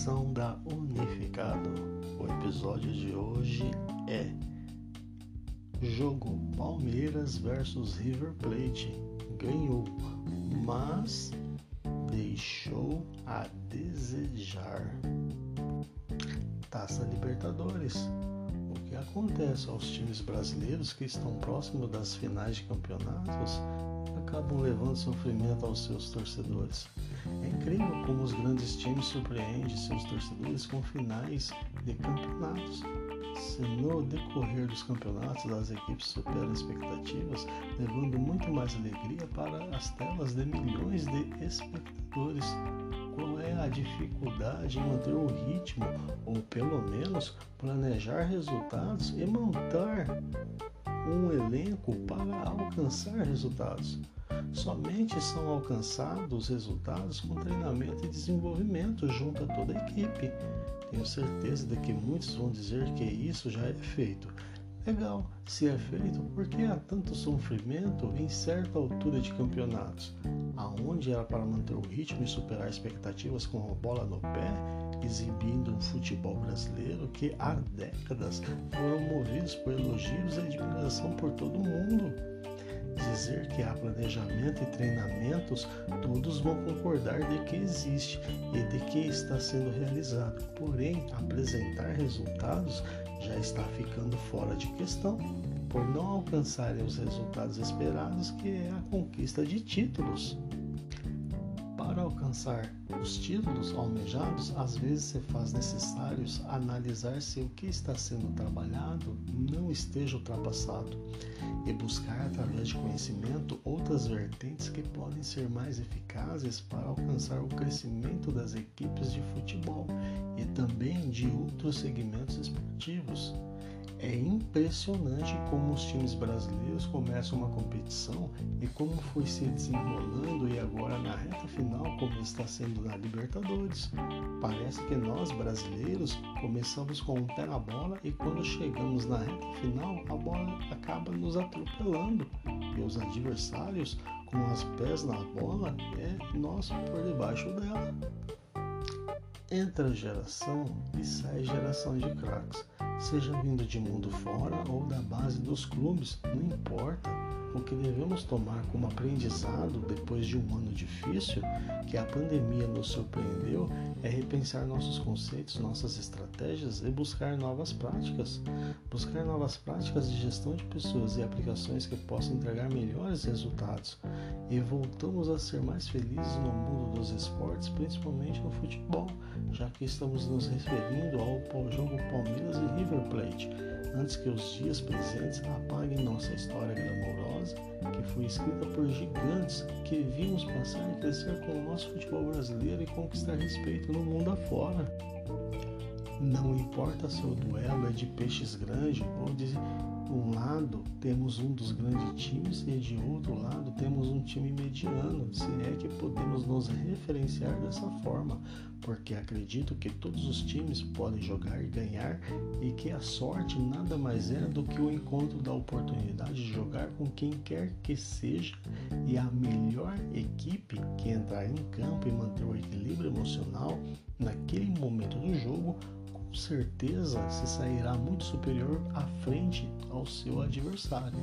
Da Unificado. O episódio de hoje é Jogo Palmeiras versus River Plate. Ganhou, mas deixou a desejar. Taça Libertadores. O que acontece aos times brasileiros que estão próximos das finais de campeonatos acabam levando sofrimento aos seus torcedores. É incrível como os grandes times surpreendem seus torcedores com finais de campeonatos. Se no decorrer dos campeonatos as equipes superam expectativas, levando muito mais alegria para as telas de milhões de espectadores. Qual é a dificuldade em manter o ritmo, ou pelo menos planejar resultados e montar um elenco para alcançar resultados? Somente são alcançados resultados com treinamento e desenvolvimento junto a toda a equipe. Tenho certeza de que muitos vão dizer que isso já é feito. Legal, se é feito, por que há tanto sofrimento em certa altura de campeonatos? Aonde era para manter o ritmo e superar expectativas com a bola no pé, exibindo um futebol brasileiro que há décadas foram movidos por elogios e admiração por todo mundo dizer que há planejamento e treinamentos, todos vão concordar de que existe e de que está sendo realizado. Porém, apresentar resultados já está ficando fora de questão, por não alcançarem os resultados esperados, que é a conquista de títulos. Para alcançar os títulos almejados, às vezes se faz necessário analisar se o que está sendo trabalhado não esteja ultrapassado e buscar, através de conhecimento, outras vertentes que podem ser mais eficazes para alcançar o crescimento das equipes de futebol e também de outros segmentos esportivos. Impressionante como os times brasileiros começam uma competição e como foi se desenrolando e agora na reta final como está sendo na Libertadores. Parece que nós brasileiros começamos com o pé na bola e quando chegamos na reta final a bola acaba nos atropelando e os adversários com os pés na bola é nós por debaixo dela. Entra geração e sai geração de craques seja vindo de mundo fora ou da base dos clubes, não importa. O que devemos tomar como aprendizado depois de um ano difícil, que a pandemia nos surpreendeu, é repensar nossos conceitos, nossas estratégias e buscar novas práticas. Buscar novas práticas de gestão de pessoas e aplicações que possam entregar melhores resultados. E voltamos a ser mais felizes no mundo dos esportes, principalmente no futebol, já que estamos nos referindo ao jogo Palmeiras e River Plate antes que os dias presentes apaguem nossa história glamourosa, que foi escrita por gigantes que vimos passar e crescer com o nosso futebol brasileiro e conquistar respeito no mundo afora. Não importa se o duelo é de peixes grandes ou de um lado temos um dos grandes times e de outro lado temos um time mediano, se é que podemos nos referenciar dessa forma, porque acredito que todos os times podem jogar e ganhar e que a sorte nada mais é do que o encontro da oportunidade de jogar com quem quer que seja e a melhor equipe que entrar em campo e manter o equilíbrio emocional naquele momento do jogo com certeza se sairá muito superior à frente ao seu adversário.